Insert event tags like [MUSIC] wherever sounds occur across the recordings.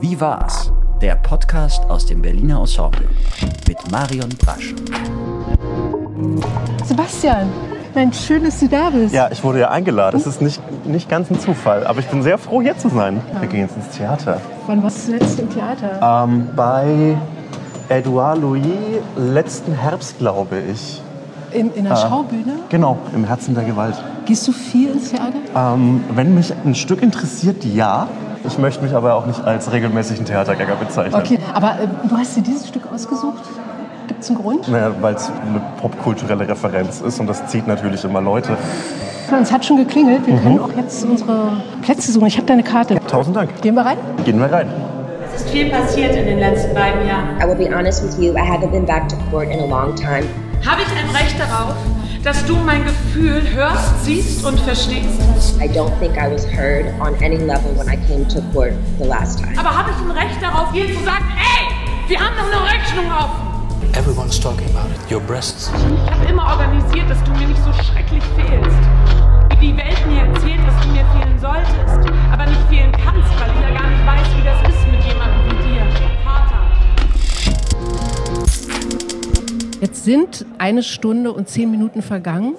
Wie war's? Der Podcast aus dem Berliner Ensemble mit Marion Brasch. Sebastian, Mensch, schön, dass du da bist. Ja, ich wurde ja eingeladen. Es ist nicht, nicht ganz ein Zufall, aber ich bin sehr froh, hier zu sein. Wir gehen jetzt ins Theater. Wann warst du zuletzt im Theater? Ähm, bei Edouard Louis letzten Herbst, glaube ich. In, in der Schaubühne? Genau, im Herzen der Gewalt. Gehst du viel ins Theater? Ähm, wenn mich ein Stück interessiert, ja. Ich möchte mich aber auch nicht als regelmäßigen Theatergänger bezeichnen. Okay, aber äh, du hast dir dieses Stück ausgesucht? Gibt es einen Grund? Naja, weil es eine popkulturelle Referenz ist und das zieht natürlich immer Leute. Es hat schon geklingelt. Wir können auch jetzt unsere Plätze suchen. Ich habe deine Karte. Tausend Dank. Gehen wir rein? Gehen wir rein. Es ist viel passiert in den letzten beiden Jahren. I will be honest with you, I haven't been back to court in a long time. Habe ich ein Recht darauf, dass du mein Gefühl hörst, siehst und verstehst? I don't think I was heard on any level when I came to court the last time. Aber habe ich ein Recht darauf, dir zu sagen, ey, wir haben noch eine Rechnung offen? Everyone's talking about it. Your breasts. Ich habe immer organisiert, dass du mir nicht so schrecklich fehlst. Wie die Welt mir erzählt, dass du mir fehlen solltest, aber nicht fehlen kannst, weil ich ja gar nicht weiß, wie das ist mit Jetzt sind eine Stunde und zehn Minuten vergangen.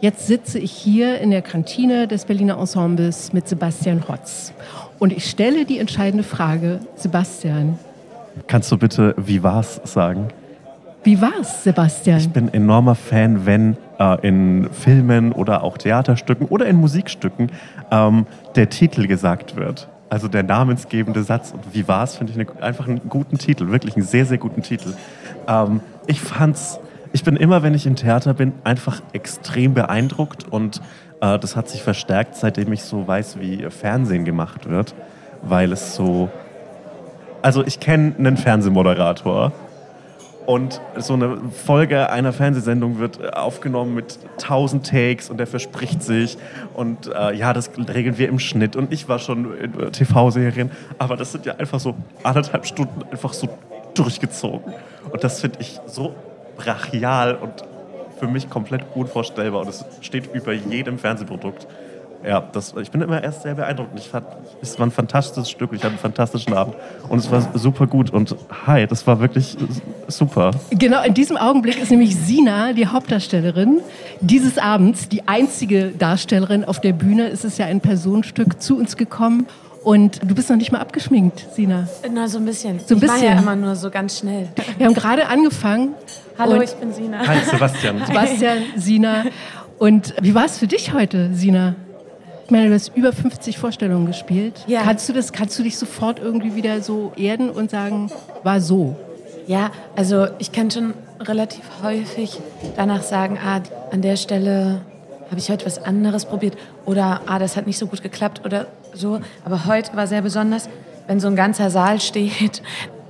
Jetzt sitze ich hier in der Kantine des Berliner Ensembles mit Sebastian Hotz. Und ich stelle die entscheidende Frage, Sebastian, Kannst du bitte Wie war's sagen? wie war's, Sebastian? Ich bin enormer Fan, wenn äh, in Filmen oder auch Theaterstücken oder in Musikstücken ähm, der Titel gesagt wird. Also der namensgebende Satz. Und wie war's, finde ich eine, einfach einen guten Titel, wirklich einen sehr, sehr guten Titel. Ähm, ich fand's, ich bin immer, wenn ich im Theater bin, einfach extrem beeindruckt und äh, das hat sich verstärkt, seitdem ich so weiß, wie Fernsehen gemacht wird, weil es so, also ich kenne einen Fernsehmoderator und so eine Folge einer Fernsehsendung wird aufgenommen mit tausend Takes und der verspricht sich. Und äh, ja, das regeln wir im Schnitt. Und ich war schon in äh, TV-Serien, aber das sind ja einfach so anderthalb Stunden einfach so durchgezogen. Und das finde ich so brachial und für mich komplett unvorstellbar. Und es steht über jedem Fernsehprodukt. Ja, das, ich bin immer erst sehr beeindruckt. Ich fand, es war ein fantastisches Stück. Ich hatte einen fantastischen Abend und es war super gut. Und hi, das war wirklich super. Genau, in diesem Augenblick ist nämlich Sina, die Hauptdarstellerin dieses Abends, die einzige Darstellerin auf der Bühne. Es ist ja ein Personenstück zu uns gekommen. Und du bist noch nicht mal abgeschminkt, Sina. Na, so ein bisschen. So ein Ich mache ja bisschen. immer nur so ganz schnell. Wir haben gerade angefangen. Hallo, ich bin Sina. Hi, Sebastian. Sebastian, Sina. Und wie war es für dich heute, Sina? Ich meine, du hast über 50 Vorstellungen gespielt. Ja. Kannst du das, kannst du dich sofort irgendwie wieder so erden und sagen, war so? Ja, also ich kann schon relativ häufig danach sagen, ah, an der Stelle habe ich heute was anderes probiert oder ah, das hat nicht so gut geklappt oder so. Aber heute war sehr besonders, wenn so ein ganzer Saal steht,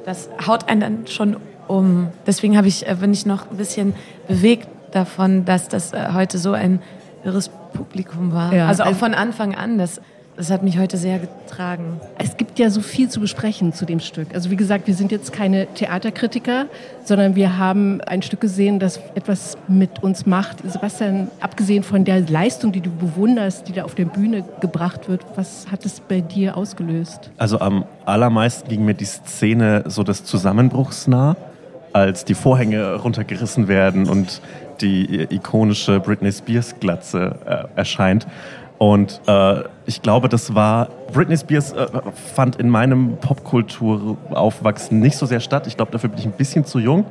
das haut einen dann schon um. Deswegen habe ich, äh, bin ich noch ein bisschen bewegt davon, dass das äh, heute so ein irres Publikum war. Ja, also auch also- von Anfang an, das, das hat mich heute sehr getragen. Es gibt ja so viel zu besprechen zu dem Stück. Also wie gesagt, wir sind jetzt keine Theaterkritiker, sondern wir haben ein Stück gesehen, das etwas mit uns macht. Sebastian, abgesehen von der Leistung, die du bewunderst, die da auf der Bühne gebracht wird, was hat es bei dir ausgelöst? Also am allermeisten ging mir die Szene so des Zusammenbruchs nah, als die Vorhänge runtergerissen werden und die ikonische Britney Spears Glatze äh, erscheint. Und äh, ich glaube, das war Britney Spears äh, fand in meinem Popkulturaufwachsen nicht so sehr statt. Ich glaube, dafür bin ich ein bisschen zu jung.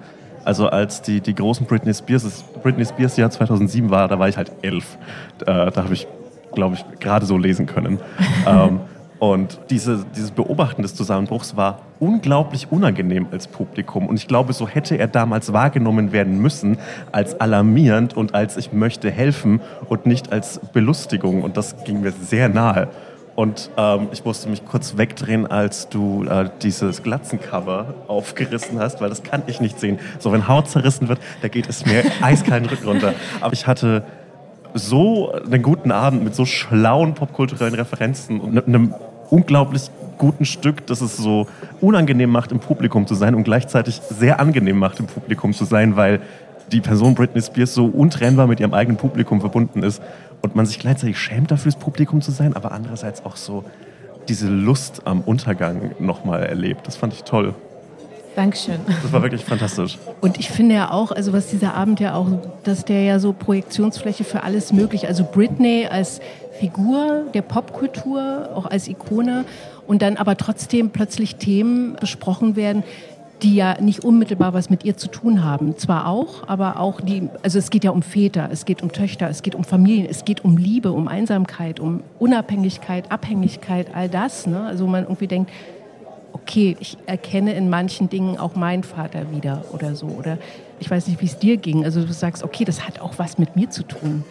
Also als die, die großen Britney Spears, Britney Spears Jahr 2007 war, da war ich halt elf. Äh, da habe ich, glaube ich, gerade so lesen können. [LAUGHS] ähm, und diese, dieses Beobachten des Zusammenbruchs war unglaublich unangenehm als Publikum. Und ich glaube, so hätte er damals wahrgenommen werden müssen, als alarmierend und als ich möchte helfen und nicht als Belustigung. Und das ging mir sehr nahe. Und ähm, ich musste mich kurz wegdrehen, als du äh, dieses Glatzencover aufgerissen hast, weil das kann ich nicht sehen. So, wenn Haut zerrissen wird, da geht es mir [LAUGHS] eiskalt den Rücken runter. Aber ich hatte so einen guten Abend mit so schlauen popkulturellen Referenzen und ne- einem unglaublich guten Stück, das es so unangenehm macht, im Publikum zu sein und gleichzeitig sehr angenehm macht, im Publikum zu sein, weil die Person Britney Spears so untrennbar mit ihrem eigenen Publikum verbunden ist und man sich gleichzeitig schämt dafür, das Publikum zu sein, aber andererseits auch so diese Lust am Untergang nochmal erlebt. Das fand ich toll. Dankeschön. Das war wirklich fantastisch. Und ich finde ja auch, also was dieser Abend ja auch, dass der ja so Projektionsfläche für alles möglich, also Britney als Figur der Popkultur, auch als Ikone und dann aber trotzdem plötzlich Themen besprochen werden, die ja nicht unmittelbar was mit ihr zu tun haben. Zwar auch, aber auch die, also es geht ja um Väter, es geht um Töchter, es geht um Familien, es geht um Liebe, um Einsamkeit, um Unabhängigkeit, Abhängigkeit, all das. Ne? Also man irgendwie denkt, okay, ich erkenne in manchen Dingen auch meinen Vater wieder oder so. Oder ich weiß nicht, wie es dir ging. Also du sagst, okay, das hat auch was mit mir zu tun.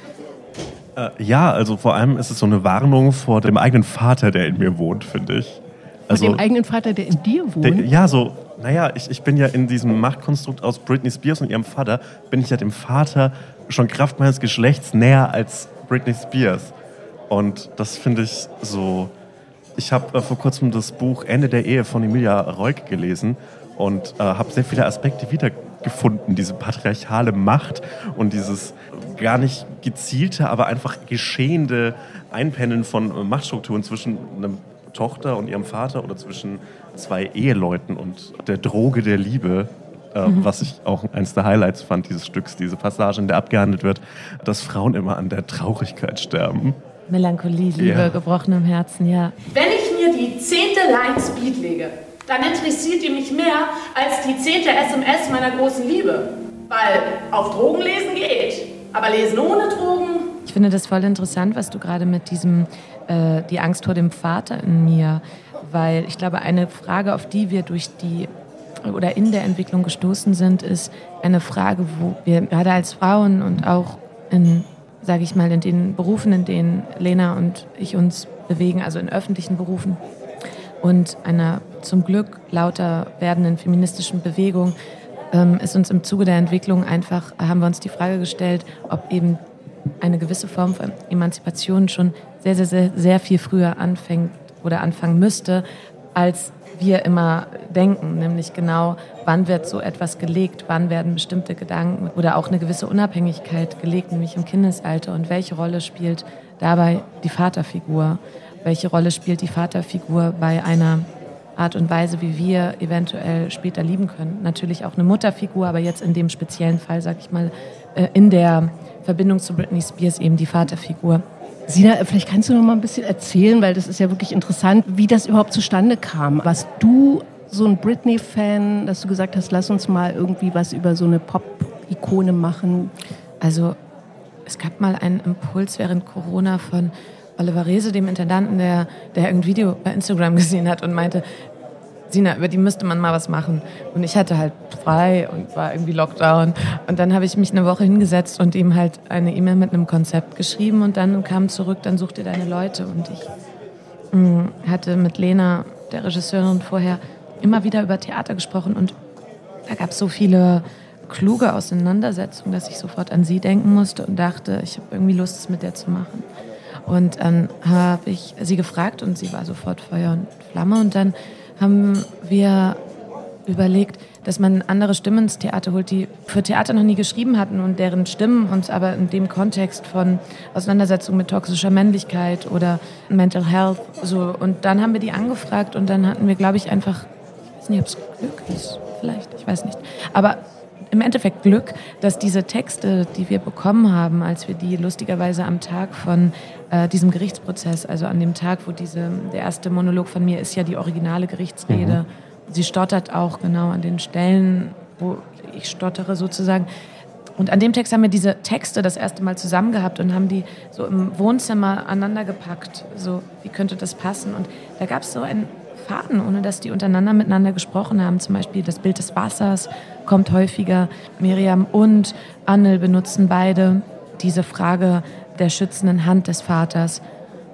Äh, ja, also vor allem ist es so eine Warnung vor dem eigenen Vater, der in mir wohnt, finde ich. Also, vor dem eigenen Vater, der in dir wohnt? Der, ja, so, naja, ich, ich bin ja in diesem Machtkonstrukt aus Britney Spears und ihrem Vater, bin ich ja dem Vater schon Kraft meines Geschlechts näher als Britney Spears. Und das finde ich so ich habe äh, vor kurzem das Buch Ende der Ehe von Emilia Reuk gelesen und äh, habe sehr viele Aspekte wiedergefunden. Diese patriarchale Macht und dieses gar nicht gezielte, aber einfach geschehende Einpendeln von äh, Machtstrukturen zwischen einer Tochter und ihrem Vater oder zwischen zwei Eheleuten und der Droge der Liebe. Äh, mhm. was ich auch eines der Highlights fand dieses Stücks, diese Passage, in der abgehandelt wird, dass Frauen immer an der Traurigkeit sterben. Melancholie, Liebe, ja. gebrochenem Herzen, ja. Wenn ich mir die zehnte Line Speed lege, dann interessiert die mich mehr als die zehnte SMS meiner großen Liebe. Weil auf Drogen lesen geht, aber lesen ohne Drogen. Ich finde das voll interessant, was du gerade mit diesem, äh, die Angst vor dem Vater in mir, weil ich glaube, eine Frage, auf die wir durch die oder in der Entwicklung gestoßen sind, ist eine Frage, wo wir gerade als Frauen und auch in sage ich mal, in den Berufen, in denen Lena und ich uns bewegen, also in öffentlichen Berufen und einer zum Glück lauter werdenden feministischen Bewegung, ähm, ist uns im Zuge der Entwicklung einfach, haben wir uns die Frage gestellt, ob eben eine gewisse Form von Emanzipation schon sehr, sehr, sehr, sehr viel früher anfängt oder anfangen müsste, als wir immer denken, nämlich genau, wann wird so etwas gelegt, wann werden bestimmte Gedanken oder auch eine gewisse Unabhängigkeit gelegt, nämlich im Kindesalter. Und welche Rolle spielt dabei die Vaterfigur, welche Rolle spielt die Vaterfigur bei einer Art und Weise, wie wir eventuell später lieben können. Natürlich auch eine Mutterfigur, aber jetzt in dem speziellen Fall, sag ich mal, äh, in der Verbindung zu Britney Spears eben die Vaterfigur. Sina, vielleicht kannst du noch mal ein bisschen erzählen, weil das ist ja wirklich interessant, wie das überhaupt zustande kam. Was du so ein Britney-Fan, dass du gesagt hast, lass uns mal irgendwie was über so eine Pop-Ikone machen? Also es gab mal einen Impuls während Corona von Oliver Rese, dem Intendanten, der, der ein Video bei Instagram [LAUGHS] gesehen hat und meinte, Sina, über die müsste man mal was machen. Und ich hatte halt frei und war irgendwie Lockdown. Und dann habe ich mich eine Woche hingesetzt und ihm halt eine E-Mail mit einem Konzept geschrieben und dann kam zurück, dann such dir deine Leute. Und ich mh, mm, hatte mit Lena, der Regisseurin, vorher immer wieder über Theater gesprochen und da gab es so viele kluge Auseinandersetzungen, dass ich sofort an sie denken musste und dachte, ich habe irgendwie Lust, es mit der zu machen. Und dann habe ich sie gefragt und sie war sofort Feuer und Flamme. Und dann haben wir überlegt, dass man andere Stimmen ins Theater holt, die für Theater noch nie geschrieben hatten und deren Stimmen uns aber in dem Kontext von Auseinandersetzung mit toxischer Männlichkeit oder Mental Health so. Und dann haben wir die angefragt und dann hatten wir, glaube ich, einfach, ich weiß nicht, ob es Glück ist, vielleicht, ich weiß nicht, aber im Endeffekt Glück, dass diese Texte, die wir bekommen haben, als wir die lustigerweise am Tag von äh, diesem Gerichtsprozess, also an dem Tag, wo diese, der erste Monolog von mir ist ja die originale Gerichtsrede. Mhm. Sie stottert auch genau an den Stellen, wo ich stottere sozusagen. Und an dem Text haben wir diese Texte das erste Mal zusammen gehabt und haben die so im Wohnzimmer aneinander gepackt. So, wie könnte das passen? Und da gab es so einen Faden, ohne dass die untereinander miteinander gesprochen haben. Zum Beispiel das Bild des Wassers kommt häufiger. Miriam und Annel benutzen beide diese Frage der schützenden Hand des Vaters.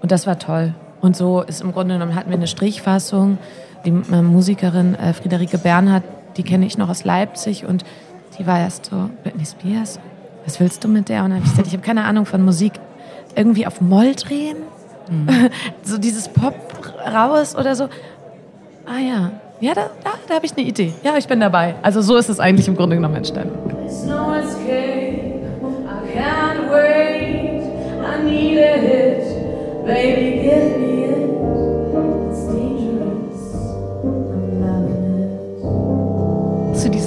Und das war toll. Und so ist im Grunde genommen hatten wir eine Strichfassung. Die äh, Musikerin äh, Friederike Bernhardt, die kenne ich noch aus Leipzig und die war erst so, Britney Spears, was willst du mit der? Und dann habe ich gesagt, ich habe keine Ahnung von Musik. Irgendwie auf Moll drehen? Mhm. [LAUGHS] so dieses Pop raus oder so. Ah ja, ja, da, da, da habe ich eine Idee. Ja, ich bin dabei. Also so ist es eigentlich im Grunde genommen entstanden. No escape, I can't wait, I need a hit, baby give me it.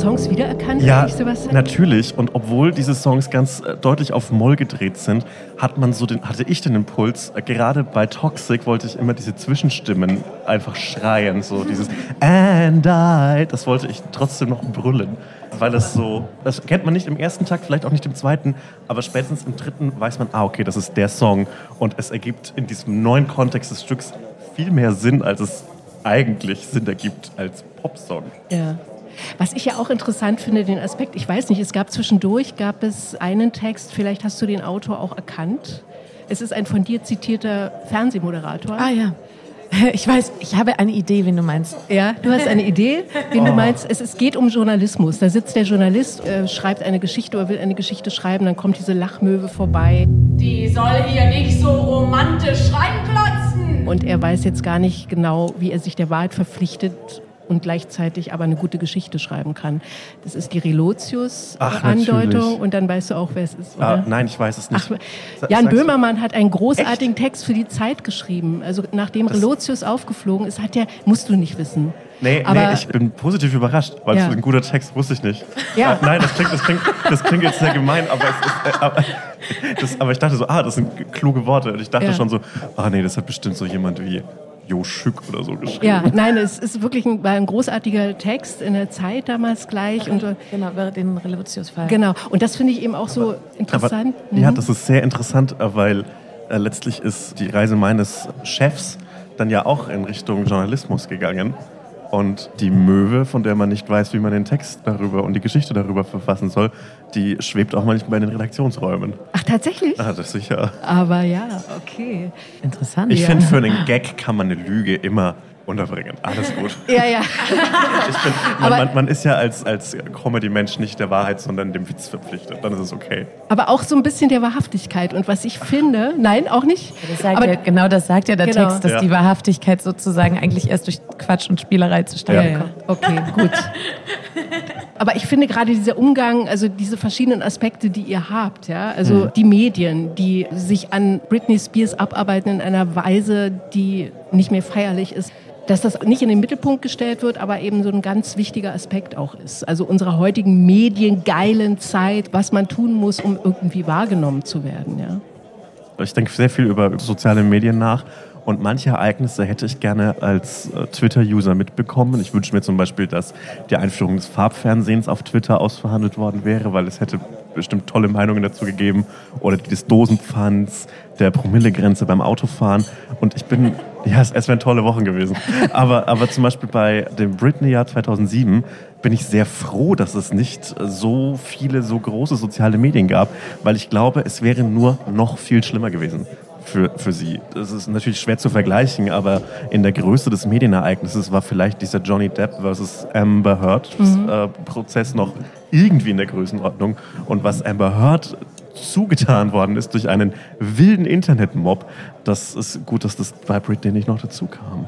Songs wiedererkannt, Ja, natürlich. Und obwohl diese Songs ganz äh, deutlich auf Moll gedreht sind, hat man so den, hatte ich den Impuls, äh, gerade bei Toxic wollte ich immer diese Zwischenstimmen einfach schreien. So dieses And I, das wollte ich trotzdem noch brüllen. Weil es so, das kennt man nicht im ersten Takt, vielleicht auch nicht im zweiten, aber spätestens im dritten weiß man, ah, okay, das ist der Song. Und es ergibt in diesem neuen Kontext des Stücks viel mehr Sinn, als es eigentlich Sinn ergibt als Popsong. Ja. Was ich ja auch interessant finde, den Aspekt, ich weiß nicht, es gab zwischendurch, gab es einen Text, vielleicht hast du den Autor auch erkannt. Es ist ein von dir zitierter Fernsehmoderator. Ah ja. [LAUGHS] Ich weiß, ich habe eine Idee, wen du meinst. Ja, du hast eine Idee, wen du meinst. Es, es geht um Journalismus. Da sitzt der Journalist, äh, schreibt eine Geschichte oder will eine Geschichte schreiben, dann kommt diese Lachmöwe vorbei Die soll hier nicht so romantisch reinklotzen. und er weiß jetzt gar nicht genau, wie er sich der Wahrheit verpflichtet und gleichzeitig aber eine gute Geschichte schreiben kann. Das ist die Relotius-Andeutung und dann weißt du auch, wer es ist, Ah, oder? nein, ich weiß es nicht. Ach, Jan sagst du- Böhmermann hat einen großartigen Text für die Zeit geschrieben. Also nachdem Das- Relotius aufgeflogen ist, hat er, musst du nicht wissen. Nee, Aber- nee, ich bin positiv überrascht, weil Ja. es ein guter Text wusste ich nicht. Ja. Äh, nein, das klingt, das, klingt, das klingt jetzt sehr gemein, aber, es ist, äh, aber, das, aber ich dachte so, ah, das sind kluge Worte. Und ich dachte Ja. schon so, ah nee, das hat bestimmt so jemand wie Jo Schück oder so geschrieben. Ja, nein, es ist wirklich ein, war ein großartiger Text in der Zeit damals gleich. Und, äh, Genau, wäre den Revolutionsfall. genau. Und das finde ich eben auch so Aber, interessant. Ja, Mhm. das ist sehr interessant, äh, weil äh, letztlich ist die Reise meines Chefs dann ja auch in Richtung Journalismus gegangen. Und die Möwe, von der man nicht weiß, wie man den Text darüber und die Geschichte darüber verfassen soll, die schwebt auch manchmal in den Redaktionsräumen. Ach, tatsächlich? Ah, das ist sicher. Aber ja, okay. Interessant. Ich Ja. finde, für einen Gag kann man eine Lüge immer unterbringen. Alles gut. [LAUGHS] Ja, ja. Bin, man, man, man ist ja als, als Comedy-Mensch nicht der Wahrheit, sondern dem Witz verpflichtet. Dann ist es okay. Aber auch so ein bisschen der Wahrhaftigkeit. Und was ich finde, nein, auch nicht. Das sagt aber, ja, genau das sagt ja der Genau. Text, dass Ja. die Wahrhaftigkeit sozusagen eigentlich erst durch Quatsch und Spielerei zustande Ja, ja. kommt. Okay, gut. Aber ich finde gerade dieser Umgang, also diese verschiedenen Aspekte, die ihr habt, ja, also die Medien, die sich an Britney Spears abarbeiten in einer Weise, die nicht mehr feierlich ist, dass das nicht in den Mittelpunkt gestellt wird, aber eben so ein ganz wichtiger Aspekt auch ist. Also unserer heutigen mediengeilen Zeit, was man tun muss, um irgendwie wahrgenommen zu werden, ja. Ich denke sehr viel über soziale Medien nach. Und manche Ereignisse hätte ich gerne als äh, Twitter-User mitbekommen. Ich wünsche mir zum Beispiel, dass die Einführung des Farbfernsehens auf Twitter ausverhandelt worden wäre, weil es hätte bestimmt tolle Meinungen dazu gegeben. Oder die des Dosenpfands, der Promillegrenze beim Autofahren. Und ich bin, [LAUGHS] ja, es, es wären tolle Wochen gewesen. Aber, aber zum Beispiel bei dem Britney-Jahr 2007 bin ich sehr froh, dass es nicht so viele, so große soziale Medien gab, weil ich glaube, es wäre nur noch viel schlimmer gewesen für, für sie. Das ist natürlich schwer zu vergleichen, aber in der Größe des Medienereignisses war vielleicht dieser Johnny Depp versus Amber Heard äh, Prozess noch irgendwie in der Größenordnung. Und was Amber Heard zugetan worden ist durch einen wilden Internetmob, das ist gut, dass das bei Britney nicht noch dazu kam.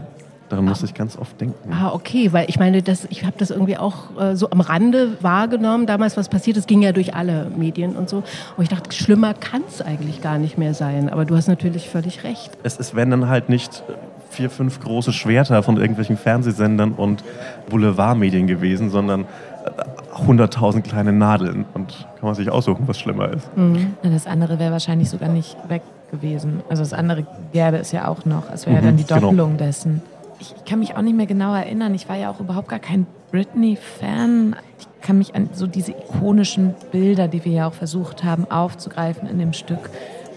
Daran muss ich ganz oft denken. Ah, okay, weil ich meine, das, ich habe das irgendwie auch äh, so am Rande wahrgenommen. Damals, was passiert ist, ging ja durch alle Medien und so. Und ich dachte, schlimmer kann es eigentlich gar nicht mehr sein. Aber du hast natürlich völlig recht. Es, es werden dann halt nicht vier, fünf große Schwerter von irgendwelchen Fernsehsendern und Boulevardmedien gewesen, sondern äh, hunderttausend kleine Nadeln. Und kann man sich aussuchen, was schlimmer ist. Na, Das andere wäre wahrscheinlich sogar nicht weg gewesen. Also das andere gäbe es ja auch noch. Es wäre Mhm, dann die genau. Doppelung dessen. Ich, ich kann mich auch nicht mehr genau erinnern. Ich war ja auch überhaupt gar kein Britney-Fan. Ich kann mich an so diese ikonischen Bilder, die wir ja auch versucht haben aufzugreifen in dem Stück,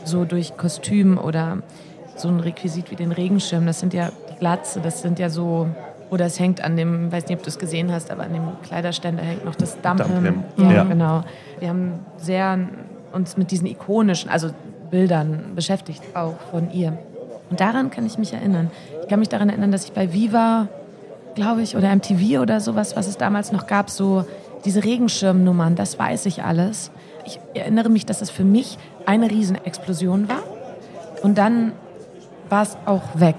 so durch Kostüm oder so ein Requisit wie den Regenschirm. Das sind ja die Glatze, das sind ja so... Oder es hängt an dem, weiß nicht, ob du es gesehen hast, aber an dem Kleiderständer hängt noch das Dampfen. Ja, Ja. genau. Wir haben sehr uns mit diesen ikonischen, also Bildern beschäftigt, auch von ihr. Und daran kann ich mich erinnern. Ich kann mich daran erinnern, dass ich bei Viva, glaube ich, oder MTV oder sowas, was es damals noch gab, so diese Regenschirmnummern, das weiß ich alles. Ich erinnere mich, dass es für mich eine Riesenexplosion war. Und dann war es auch weg.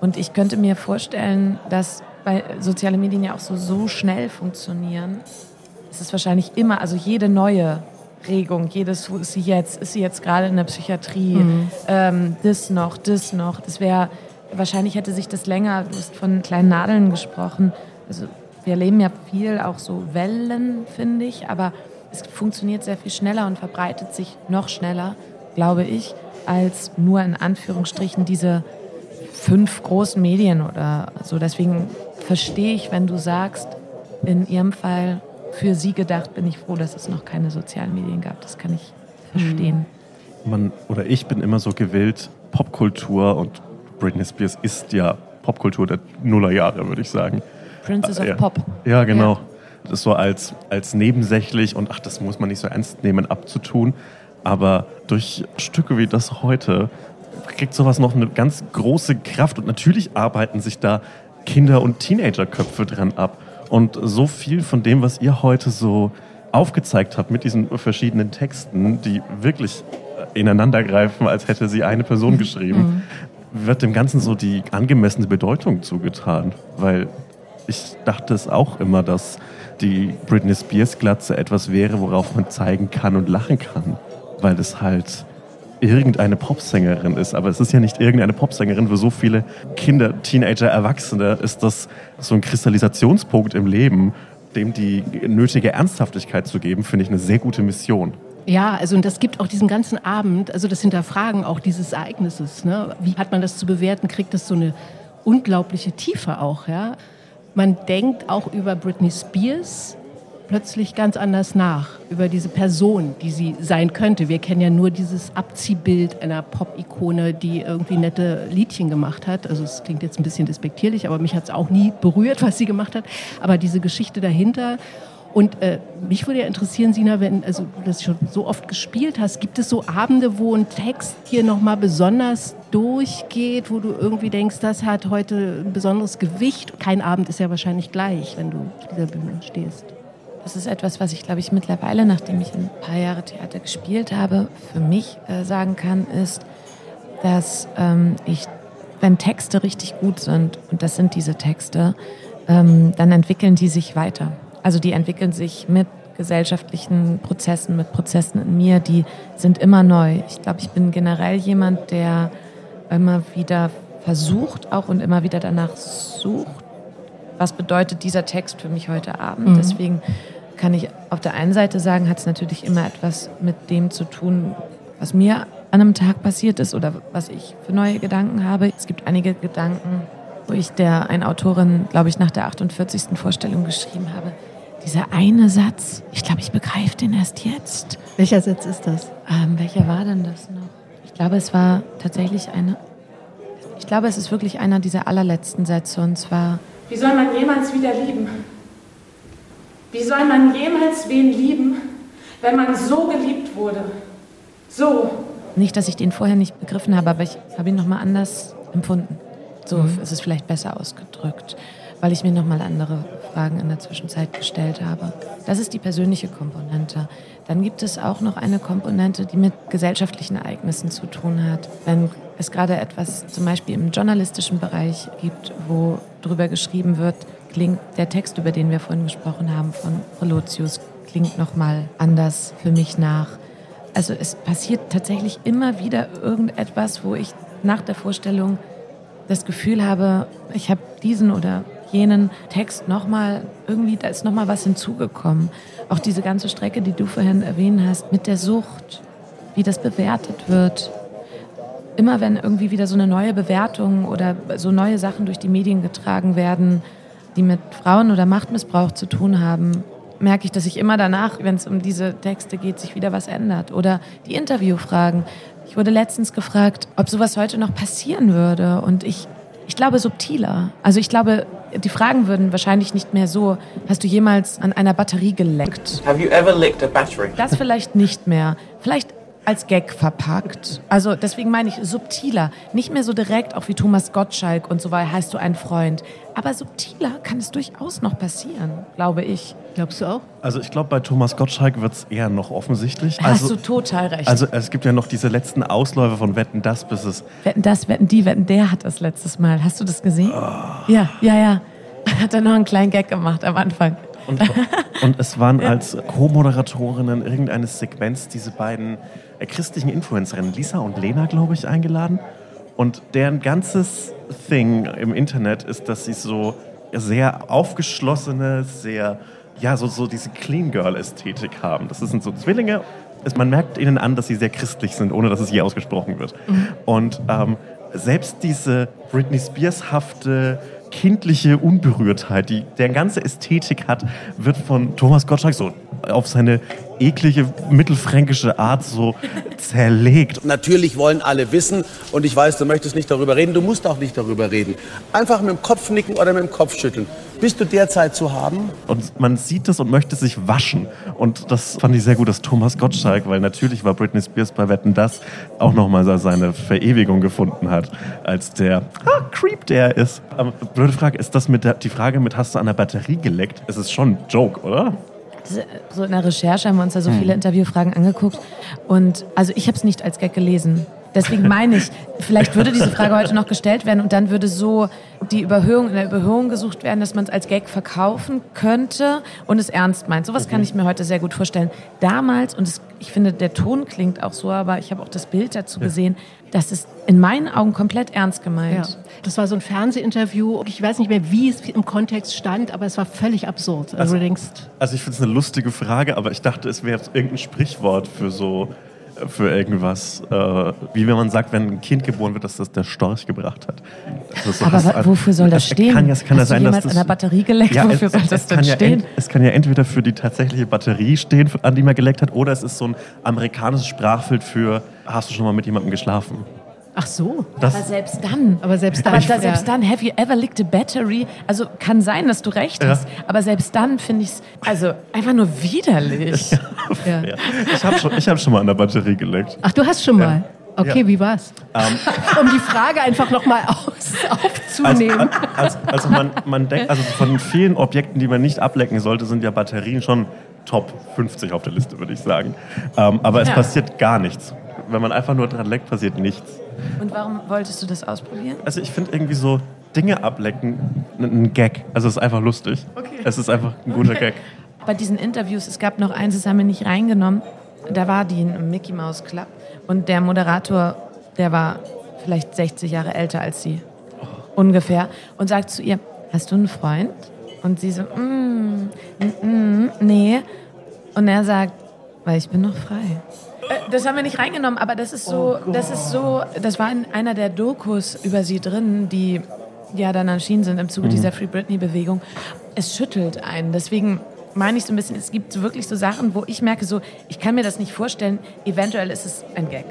Und ich könnte mir vorstellen, dass weil soziale Medien ja auch so, so schnell funktionieren, es ist wahrscheinlich immer, also jede neue Regung, jedes, wo ist sie jetzt, ist sie jetzt gerade in der Psychiatrie, ähm, das noch, das noch, das wäre, wahrscheinlich hätte sich das länger, du hast von kleinen Nadeln gesprochen, also wir erleben ja viel auch so Wellen, finde ich, aber es funktioniert sehr viel schneller und verbreitet sich noch schneller, glaube ich, als nur in Anführungsstrichen diese fünf großen Medien oder so. Deswegen verstehe ich, wenn du sagst, in ihrem Fall für sie gedacht, bin ich froh, dass es noch keine sozialen Medien gab. Das kann ich verstehen. Man oder ich bin immer so gewillt, Popkultur und Britney Spears ist ja Popkultur der Nullerjahre, würde ich sagen. Princess of ja. Pop. Ja, genau. Das so als, als nebensächlich und ach, das muss man nicht so ernst nehmen, abzutun. Aber durch Stücke wie das heute kriegt sowas noch eine ganz große Kraft und natürlich arbeiten sich da Kinder- und Teenagerköpfe dran ab. Und so viel von dem, was ihr heute so aufgezeigt habt mit diesen verschiedenen Texten, die wirklich ineinandergreifen, als hätte sie eine Person geschrieben, wird dem Ganzen so die angemessene Bedeutung zugetan. Weil ich dachte es auch immer, dass die Britney Spears Glatze etwas wäre, worauf man zeigen kann und lachen kann. Weil das halt irgendeine Popsängerin ist. Aber es ist ja nicht irgendeine Popsängerin. Für so viele Kinder, Teenager, Erwachsene ist das so ein Kristallisationspunkt im Leben, dem die nötige Ernsthaftigkeit zu geben, finde ich eine sehr gute Mission. Ja, also und das gibt auch diesen ganzen Abend, also das Hinterfragen auch dieses Ereignisses. Ne? Wie hat man das zu bewerten? Kriegt das so eine unglaubliche Tiefe auch, ja? Man denkt auch über Britney Spears plötzlich ganz anders nach, über diese Person, die sie sein könnte. Wir kennen ja nur dieses Abziehbild einer Pop-Ikone, die irgendwie nette Liedchen gemacht hat. Also es klingt jetzt ein bisschen despektierlich, aber mich hat es auch nie berührt, was sie gemacht hat. Aber diese Geschichte dahinter und äh, mich würde ja interessieren, Sina, wenn also du das schon so oft gespielt hast, gibt es so Abende, wo ein Text hier nochmal besonders durchgeht, wo du irgendwie denkst, das hat heute ein besonderes Gewicht? Kein Abend ist ja wahrscheinlich gleich, wenn du auf dieser Bühne stehst. Das ist etwas, was ich, glaube ich, mittlerweile, nachdem ich ein paar Jahre Theater gespielt habe, für mich äh, sagen kann, ist, dass ähm, ich, wenn Texte richtig gut sind, und das sind diese Texte, ähm, dann entwickeln die sich weiter. Also die entwickeln sich mit gesellschaftlichen Prozessen, mit Prozessen in mir, die sind immer neu. Ich glaube, ich bin generell jemand, der immer wieder versucht auch und immer wieder danach sucht, was bedeutet dieser Text für mich heute Abend. Mhm. Deswegen kann ich auf der einen Seite sagen, hat es natürlich immer etwas mit dem zu tun, was mir an einem Tag passiert ist oder was ich für neue Gedanken habe. Es gibt einige Gedanken, wo ich der einen Autorin, glaube ich, nach der 48. Vorstellung geschrieben habe. Dieser eine Satz, ich glaube, ich begreife den erst jetzt. Welcher Satz ist das? Ähm, welcher war denn das noch? Ich glaube, es war tatsächlich eine. Ich glaube, es ist wirklich einer dieser allerletzten Sätze und zwar. Wie soll man jemals wieder lieben? Wie soll man jemals wen lieben, wenn man so geliebt wurde? So. Nicht, dass ich den vorher nicht begriffen habe, aber ich habe ihn nochmal anders empfunden. So Mhm. ist es vielleicht besser ausgedrückt, weil ich mir nochmal andere Fragen in der Zwischenzeit gestellt habe. Das ist die persönliche Komponente. Dann gibt es auch noch eine Komponente, die mit gesellschaftlichen Ereignissen zu tun hat. Wenn es gerade etwas zum Beispiel im journalistischen Bereich gibt, wo drüber geschrieben wird, klingt der Text, über den wir vorhin gesprochen haben, von Relotius, klingt nochmal anders für mich nach. Also es passiert tatsächlich immer wieder irgendetwas, wo ich nach der Vorstellung das Gefühl habe, ich habe diesen oder jenen Text nochmal, irgendwie, da ist nochmal was hinzugekommen. Auch diese ganze Strecke, die du vorhin erwähnt hast, mit der Sucht, wie das bewertet wird. Immer wenn irgendwie wieder so eine neue Bewertung oder so neue Sachen durch die Medien getragen werden, die mit Frauen- oder Machtmissbrauch zu tun haben, merke ich, dass sich immer danach, wenn es um diese Texte geht, sich wieder was ändert. Oder die Interviewfragen. Ich wurde letztens gefragt, ob sowas heute noch passieren würde. Und ich, ich glaube subtiler. Also ich glaube, die Fragen würden wahrscheinlich nicht mehr so, hast du jemals an einer Batterie geleckt? Have you ever licked a battery? Das vielleicht nicht mehr. Vielleicht als Gag verpackt. Also deswegen meine ich subtiler. Nicht mehr so direkt, auch wie Thomas Gottschalk und so weiter, heißt du ein Freund. Aber subtiler kann es durchaus noch passieren, glaube ich. Glaubst du auch? Also ich glaube, bei Thomas Gottschalk wird es eher noch offensichtlich. Hast Also, du total recht. also es gibt ja noch diese letzten Ausläufer von Wetten, das, bis es Wetten das, wetten die, wetten der hat das letztes Mal. Hast du das gesehen? Ja, ja, ja. [LAUGHS] Hat er noch einen kleinen Gag gemacht am Anfang. Und, und es waren [LAUGHS] als Co-Moderatorinnen irgendeines Segments diese beiden christlichen Influencerinnen, Lisa und Lena, glaube ich, eingeladen. Und deren ganzes Thing im Internet ist, dass sie so sehr aufgeschlossene, sehr, ja, so, so diese Clean Girl-Ästhetik haben. Das sind so Zwillinge. Man merkt ihnen an, dass sie sehr christlich sind, ohne dass es je ausgesprochen wird. Und ähm, selbst diese Britney Spears-hafte kindliche Unberührtheit, die der ganze Ästhetik hat, wird von Thomas Gottschalk so auf seine eklige mittelfränkische Art so zerlegt. Natürlich wollen alle wissen und ich weiß, du möchtest nicht darüber reden, du musst auch nicht darüber reden. Einfach mit dem Kopf nicken oder mit dem Kopf schütteln. Bist du derzeit zu haben? Und man sieht es und möchte sich waschen. Und das fand ich sehr gut, dass Thomas Gottschalk, weil natürlich war Britney Spears bei Wetten das auch nochmal seine Verewigung gefunden hat, als der ah, Creep, der er ist. Aber blöde Frage, ist das mit der, die Frage mit, hast du an der Batterie geleckt? Es ist schon ein Joke, oder? So in der Recherche haben wir uns da so Hm. viele Interviewfragen angeguckt. Und also ich habe es nicht als Gag gelesen. Deswegen meine ich, vielleicht würde diese Frage heute noch gestellt werden und dann würde so die Überhöhung in der Überhöhung gesucht werden, dass man es als Gag verkaufen könnte und es ernst meint. Sowas kann ich mir heute sehr gut vorstellen. Damals, und es, ich finde, der Ton klingt auch so, aber ich habe auch das Bild dazu gesehen, das ist in meinen Augen komplett ernst Ja. gemeint. Das war so ein Fernsehinterview. Ich weiß nicht mehr, wie es im Kontext stand, aber es war völlig absurd. Also, denkst, Also ich finde es eine lustige Frage, aber ich dachte, es wäre irgendein Sprichwort für so für irgendwas, äh, wie wenn man sagt, wenn ein Kind geboren wird, dass das der Storch gebracht hat. So Aber hast- wa- wofür soll das Es stehen? Kann, ja- es kann ja Hast du sein, dass das, an der Batterie geleckt? Wofür es- soll es das kann denn ja stehen? ent- es kann ja entweder für die tatsächliche Batterie stehen, an die man geleckt hat, oder es ist so ein amerikanisches Sprachbild für, hast du schon mal mit jemandem geschlafen? Ach so. Das, Aber selbst dann. Aber selbst dann. Aber da, selbst ja. dann, have you ever licked a battery? Also kann sein, dass du recht Ja. hast. Aber selbst dann finde ich es also einfach nur widerlich. [LAUGHS] Ja. ja. Ich habe schon, ich hab schon mal an der Batterie geleckt. Ach, du hast schon mal. Okay, Ja. wie war's? [LAUGHS] um die Frage einfach nochmal aus, Also, [LAUGHS] aufzunehmen. also, also man, man denkt, also von vielen Objekten, die man nicht ablecken sollte, sind ja Batterien schon Top 50 auf der Liste, würde ich sagen. Ähm, aber es Ja. passiert gar nichts. Wenn man einfach nur dran leckt, passiert nichts. Und warum wolltest du das ausprobieren? Also ich finde irgendwie so Dinge ablecken ein Gag. Also es ist einfach lustig. Es ist einfach ein guter Gag. Bei diesen Interviews, es gab noch eins, das haben wir nicht reingenommen. Da war die im Mickey Mouse Club und der Moderator, der war vielleicht 60 Jahre älter als sie. Ungefähr. Und sagt zu ihr, hast du einen Freund? Und sie so, mm, mm, nee. Und er sagt, weil ich bin noch frei. Äh, Das haben wir nicht reingenommen, aber das ist so, das ist so, das war in einer der Dokus über sie drin, die ja dann erschienen sind im Zuge dieser Free Britney-Bewegung. Es schüttelt einen. Deswegen meine ich so ein bisschen, es gibt wirklich so Sachen, wo ich merke, so, ich kann mir das nicht vorstellen, eventuell ist es ein Gag.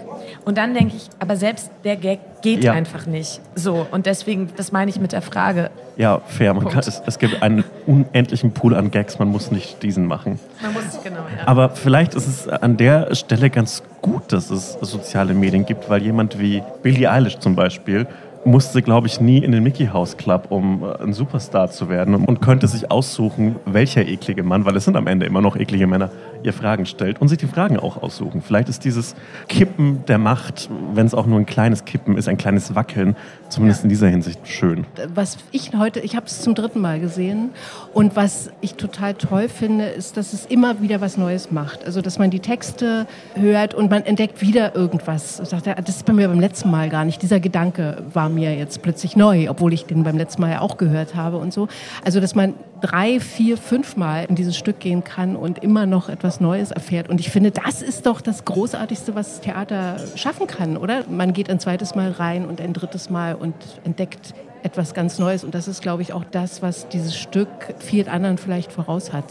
Und dann denke ich, aber selbst der Gag geht Ja. einfach nicht. So, und deswegen, das meine ich mit der Frage. Ja, fair. Man kann, es, es gibt einen unendlichen Pool an Gags. Man muss nicht diesen machen. Man muss es genau, ja. Aber vielleicht ist es an der Stelle ganz gut, dass es soziale Medien gibt, weil jemand wie Billie Eilish zum Beispiel musste, glaube ich, nie in den Mickey House Club, um äh, ein Superstar zu werden und könnte sich aussuchen, welcher eklige Mann, weil es sind am Ende immer noch eklige Männer, ihr Fragen stellt und sich die Fragen auch aussuchen. Vielleicht ist dieses Kippen der Macht, wenn es auch nur ein kleines Kippen ist, ein kleines Wackeln, zumindest in dieser Hinsicht schön. was ich heute, ich habe es zum dritten Mal gesehen und was ich total toll finde, ist, dass es immer wieder was Neues macht. Also, dass man die Texte hört und man entdeckt wieder irgendwas. Dachte, das ist bei mir beim letzten Mal gar nicht. Dieser Gedanke war mir jetzt plötzlich neu, obwohl ich den beim letzten Mal ja auch gehört habe und so. Also, dass man drei, vier, fünf Mal in dieses Stück gehen kann und immer noch etwas Neues erfährt. Und ich finde, das ist doch das Großartigste, was Theater schaffen kann, oder? Man geht ein zweites Mal rein und ein drittes Mal und entdeckt etwas ganz Neues. Und das ist, glaube ich, auch das, was dieses Stück vielen anderen vielleicht voraus hat.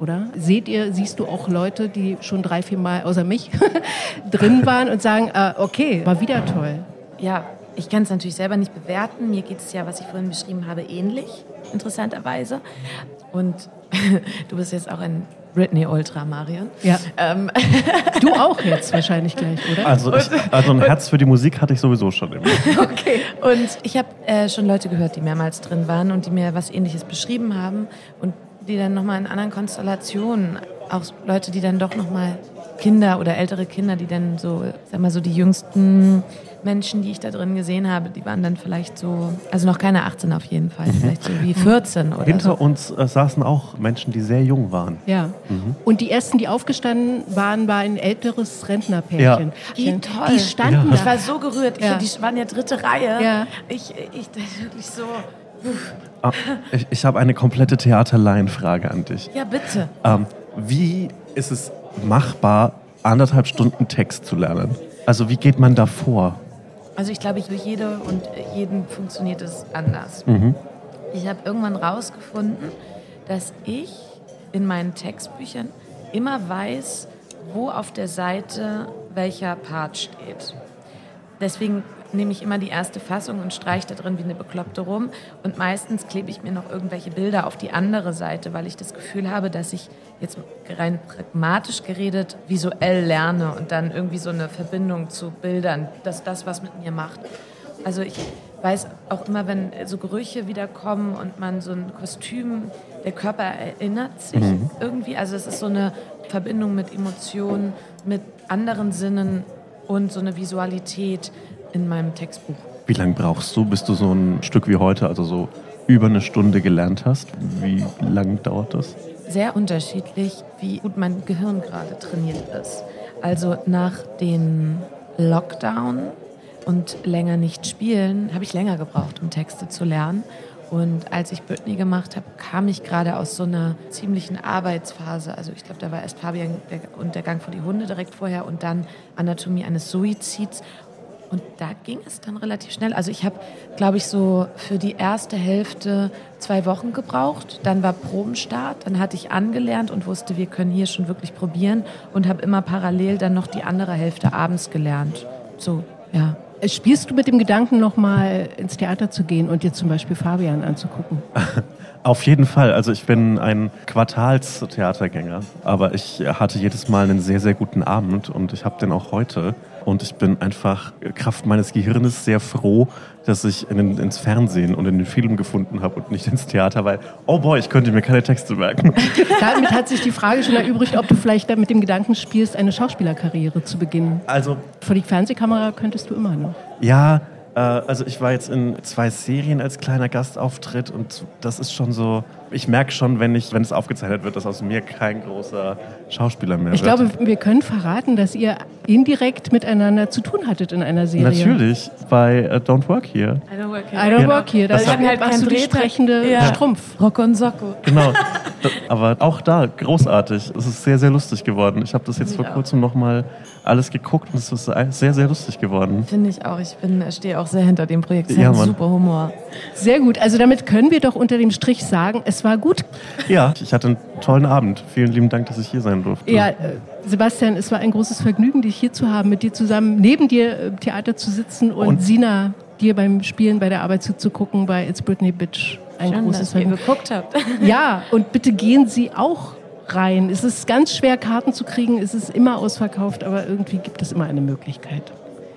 Oder? Seht ihr, siehst du auch Leute, die schon drei, vier Mal außer mich [LAUGHS] drin waren und sagen, äh, okay, war wieder toll. Ja, ich kann es natürlich selber nicht bewerten. Mir geht es ja, was ich vorhin beschrieben habe, ähnlich, interessanterweise. Und [LAUGHS] du bist jetzt auch ein Britney Ultra, Marion. Ja. Ähm, [LAUGHS] Du auch jetzt wahrscheinlich gleich, oder? Also, ich, also ein Herz für die Musik hatte ich sowieso schon immer. [LAUGHS] okay. Und ich habe äh, schon Leute gehört, die mehrmals drin waren und die mir was Ähnliches beschrieben haben und die dann nochmal in anderen Konstellationen, auch Leute, die dann doch nochmal Kinder oder ältere Kinder, die dann so, sag mal so die jüngsten Menschen, die ich da drin gesehen habe, die waren dann vielleicht so, also noch keine 18 auf jeden Fall, vielleicht so wie 14 oder Hinter so. uns äh, saßen auch Menschen, die sehr jung waren. Ja. Und die ersten, die aufgestanden waren, war ein älteres Rentnerpärchen. Wie toll. Die standen Ich da. war so gerührt. Ja. Ich, die waren ja dritte Reihe. Ja. Ich, ich, wirklich so. Ah, ich ich habe eine komplette Theaterlaienfrage an dich. Ja, bitte. Ähm, wie ist es machbar, anderthalb Stunden Text zu lernen? Also wie geht man da vor? Also ich glaube, für jede und jeden funktioniert es anders. Mhm. Ich habe irgendwann rausgefunden, dass ich in meinen Textbüchern immer weiß, wo auf der Seite welcher Part steht. Deswegen nehme ich immer die erste Fassung und streiche da drin wie eine Bekloppte rum. Und meistens klebe ich mir noch irgendwelche Bilder auf die andere Seite, weil ich das Gefühl habe, dass ich jetzt rein pragmatisch geredet visuell lerne und dann irgendwie so eine Verbindung zu Bildern, dass das was mit mir macht. Also ich weiß auch immer, wenn so Gerüche wiederkommen und man so ein Kostüm, der Körper erinnert sich Mhm. irgendwie. Also es ist so eine Verbindung mit Emotionen, mit anderen Sinnen und so eine Visualität in meinem Textbuch. Wie lange brauchst du, bis du so ein Stück wie heute, also so über eine Stunde gelernt hast? Wie lange dauert das? Sehr unterschiedlich, wie gut mein Gehirn gerade trainiert ist. Also nach den Lockdown und länger nicht spielen, habe ich länger gebraucht, um Texte zu lernen. Und als ich Britney gemacht habe, kam ich gerade aus so einer ziemlichen Arbeitsphase. Also ich glaube, da war erst Fabian und der Gang vor die Hunde direkt vorher und dann Anatomie eines Suizids. Und da ging es dann relativ schnell. Also ich habe, glaube ich, so für die erste Hälfte zwei Wochen gebraucht. Dann war Probenstart. Dann hatte ich angelernt und wusste, wir können hier schon wirklich probieren. Und habe immer parallel dann noch die andere Hälfte abends gelernt. So, ja. Spielst du mit dem Gedanken, nochmal ins Theater zu gehen und dir zum Beispiel Fabian anzugucken? [LAUGHS] Auf jeden Fall. Also ich bin ein Quartalstheatergänger, aber ich hatte jedes Mal einen sehr, sehr guten Abend und ich habe den auch heute. Und ich bin einfach Kraft meines Gehirnes sehr froh, dass ich in den, ins Fernsehen und in den Film gefunden habe und nicht ins Theater, weil, oh boy, ich könnte mir keine Texte merken. [LAUGHS] Damit hat sich die Frage schon erübrigt, ob du vielleicht da mit dem Gedanken spielst, eine Schauspielerkarriere zu beginnen. Also Vor die Fernsehkamera könntest du immer noch. Ja, also ich war jetzt in zwei Serien als kleiner Gastauftritt und das ist schon so. Ich merke schon, wenn ich, wenn es aufgezeichnet wird, dass aus mir kein großer Schauspieler mehr Ich wird. glaube, wir können verraten, dass ihr indirekt miteinander zu tun hattet in einer Serie. Natürlich bei äh, Don't Work Here. I don't work I don't Ja. work here. Da Das ist hat halt warst du die sprechende Ja. Strumpf. Rocco und Socco. Genau. [LAUGHS] Aber auch da großartig. Es ist sehr, sehr lustig geworden. Ich habe das jetzt vor Ich kurzem nochmal alles geguckt und es ist sehr, sehr lustig geworden. Finde ich auch. Ich bin, stehe auch sehr hinter dem Projekt. Es Ja, super Humor. Sehr gut. Also damit können wir doch unter dem Strich sagen, es war gut. Ja, ich hatte einen tollen Abend. Vielen lieben Dank, dass ich hier sein durfte. Ja, äh, Sebastian, es war ein großes Vergnügen, dich hier zu haben, mit dir zusammen neben dir im Theater zu sitzen und, Und- Sina dir beim Spielen bei der Arbeit zuzugucken bei It's Britney Bitch. Ein Schön, großes dass ihr Vergnügen. geguckt habt. Ja, und bitte gehen Sie auch rein. Es ist ganz schwer, Karten zu kriegen. Es ist immer ausverkauft, aber irgendwie gibt es immer eine Möglichkeit.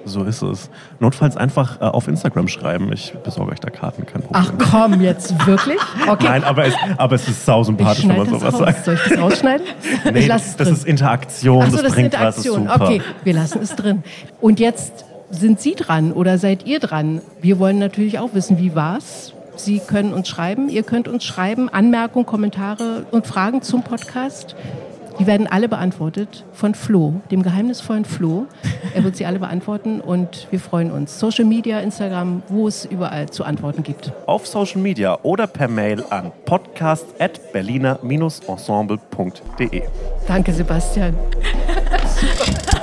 So ist es. Notfalls einfach äh, auf Instagram schreiben. Ich besorge euch da Karten, kein Problem. Ach komm, jetzt wirklich? Okay. Nein, aber es, aber es ist sau ich sympathisch, wenn man sowas raus. sagt. Soll ich das rausschneiden? [LAUGHS] Nee, ich lasse es das drin. ist Interaktion, Ach so, das, das ist bringt was, Interaktion. super. Okay, wir lassen es drin. Und jetzt sind Sie dran oder seid ihr dran? Wir wollen natürlich auch wissen, wie war's? Sie können uns schreiben, ihr könnt uns schreiben, Anmerkungen, Kommentare und Fragen zum Podcast. Die werden alle beantwortet von Flo, dem geheimnisvollen Flo. Er wird sie alle beantworten und wir freuen uns. Social Media, Instagram, wo es überall zu antworten gibt. Auf Social Media oder per Mail an podcast.berliner-ensemble.de. Danke, Sebastian. Super. [LAUGHS]